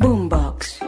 Boombox.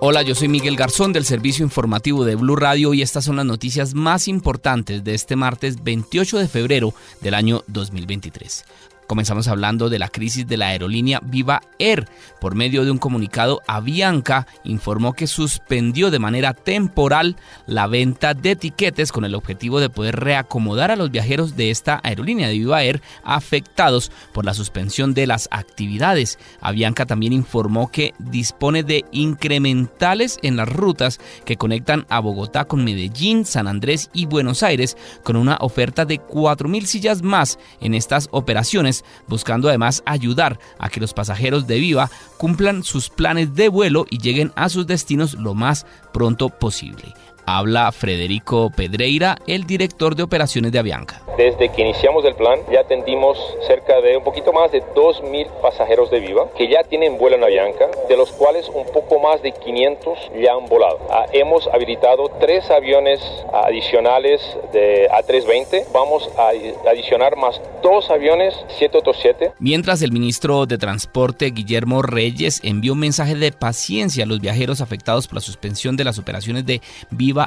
Hola, yo soy Miguel Garzón del servicio informativo de Blue Radio y estas son las noticias más importantes de este martes 28 de febrero del año 2023. Comenzamos hablando de la crisis de la aerolínea Viva Air. Por medio de un comunicado, Avianca informó que suspendió de manera temporal la venta de tiquetes con el objetivo de poder reacomodar a los viajeros de esta aerolínea de Viva Air afectados por la suspensión de las actividades. Avianca también informó que dispone de incrementales en las rutas que conectan a Bogotá con Medellín, San Andrés y Buenos Aires con una oferta de 4.000 sillas más en estas operaciones buscando además ayudar a que los pasajeros de Viva cumplan sus planes de vuelo y lleguen a sus destinos lo más pronto posible. Habla Federico Pedreira, el director de operaciones de Avianca. Desde que iniciamos el plan ya atendimos cerca de un poquito más de 2.000 pasajeros de Viva que ya tienen vuelo en Avianca, de los cuales un poco más de 500 ya han volado. Ah, hemos habilitado tres aviones adicionales de A320. Vamos a adicionar más dos aviones 787. Mientras el ministro de Transporte Guillermo Reyes envió un mensaje de paciencia a los viajeros afectados por la suspensión de las operaciones de Viva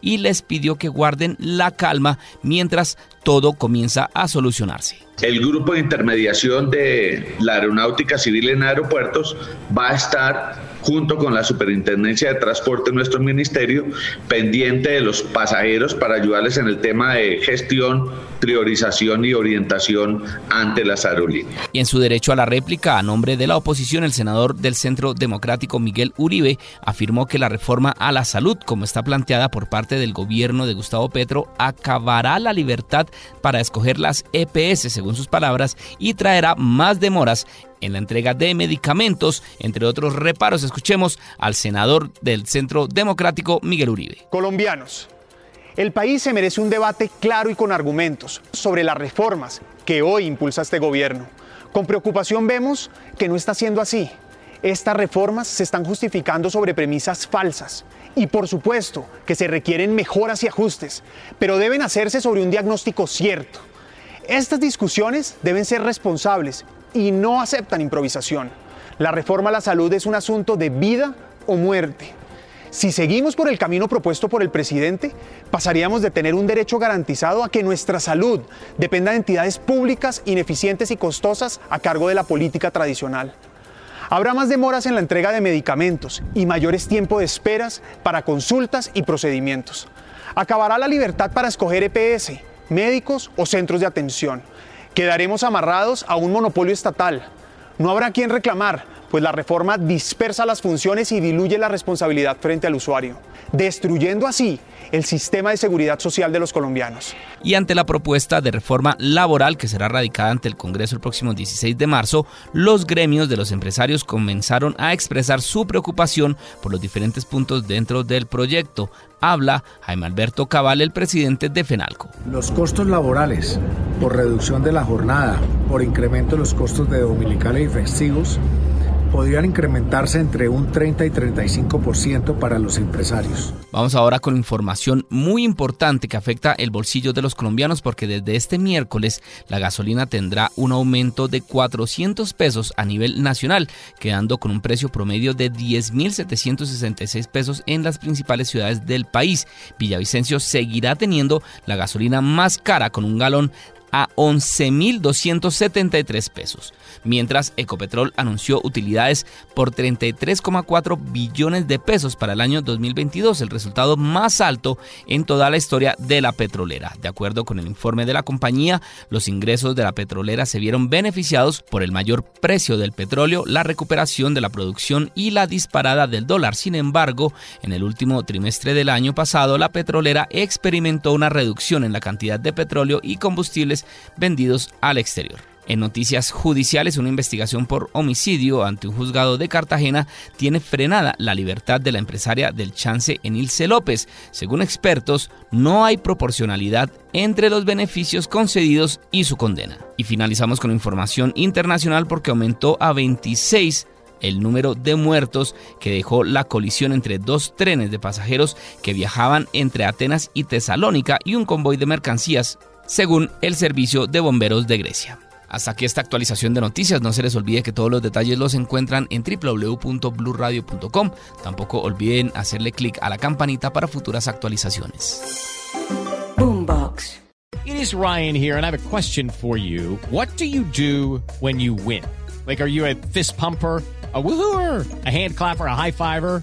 Y les pidió que guarden la calma mientras todo comienza a solucionarse. El grupo de intermediación de la aeronáutica civil en aeropuertos va a estar junto con la Superintendencia de Transporte de nuestro ministerio pendiente de los pasajeros para ayudarles en el tema de gestión, priorización y orientación ante las aerolíneas. Y en su derecho a la réplica, a nombre de la oposición, el senador del Centro Democrático Miguel Uribe afirmó que la reforma a la salud, como está planteada por parte del gobierno de Gustavo Petro, acabará la libertad para escoger las EPS, según sus palabras, y traerá más demoras en la entrega de medicamentos, entre otros reparos. Escuchemos al senador del Centro Democrático, Miguel Uribe. Colombianos, el país se merece un debate claro y con argumentos sobre las reformas que hoy impulsa este gobierno. Con preocupación vemos que no está siendo así. Estas reformas se están justificando sobre premisas falsas y por supuesto que se requieren mejoras y ajustes, pero deben hacerse sobre un diagnóstico cierto. Estas discusiones deben ser responsables y no aceptan improvisación. La reforma a la salud es un asunto de vida o muerte. Si seguimos por el camino propuesto por el presidente, pasaríamos de tener un derecho garantizado a que nuestra salud dependa de entidades públicas ineficientes y costosas a cargo de la política tradicional. Habrá más demoras en la entrega de medicamentos y mayores tiempos de esperas para consultas y procedimientos. Acabará la libertad para escoger EPS, médicos o centros de atención. Quedaremos amarrados a un monopolio estatal. No habrá quien reclamar, pues la reforma dispersa las funciones y diluye la responsabilidad frente al usuario, destruyendo así el sistema de seguridad social de los colombianos. Y ante la propuesta de reforma laboral que será radicada ante el Congreso el próximo 16 de marzo, los gremios de los empresarios comenzaron a expresar su preocupación por los diferentes puntos dentro del proyecto. Habla Jaime Alberto Cabal, el presidente de FENALCO. Los costos laborales por reducción de la jornada, por incremento de los costos de dominicales y festivos, podrían incrementarse entre un 30 y 35% para los empresarios. Vamos ahora con información muy importante que afecta el bolsillo de los colombianos porque desde este miércoles la gasolina tendrá un aumento de 400 pesos a nivel nacional, quedando con un precio promedio de 10.766 pesos en las principales ciudades del país. Villavicencio seguirá teniendo la gasolina más cara con un galón a 11.273 pesos, mientras Ecopetrol anunció utilidades por 33,4 billones de pesos para el año 2022, el resultado más alto en toda la historia de la petrolera. De acuerdo con el informe de la compañía, los ingresos de la petrolera se vieron beneficiados por el mayor precio del petróleo, la recuperación de la producción y la disparada del dólar. Sin embargo, en el último trimestre del año pasado, la petrolera experimentó una reducción en la cantidad de petróleo y combustibles vendidos al exterior. En noticias judiciales, una investigación por homicidio ante un juzgado de Cartagena tiene frenada la libertad de la empresaria del chance Enilce López. Según expertos, no hay proporcionalidad entre los beneficios concedidos y su condena. Y finalizamos con información internacional porque aumentó a 26 el número de muertos que dejó la colisión entre dos trenes de pasajeros que viajaban entre Atenas y Tesalónica y un convoy de mercancías, según el Servicio de Bomberos de Grecia. Hasta aquí esta actualización de noticias. No se les olvide que todos los detalles los encuentran en www.bluradio.com. Tampoco olviden hacerle clic a la campanita para futuras actualizaciones. Boombox. It is Ryan here and I have a question for you. What do you do when you win? Like are you a fist pumper? a woohooer, a hand clapper, a high fiver.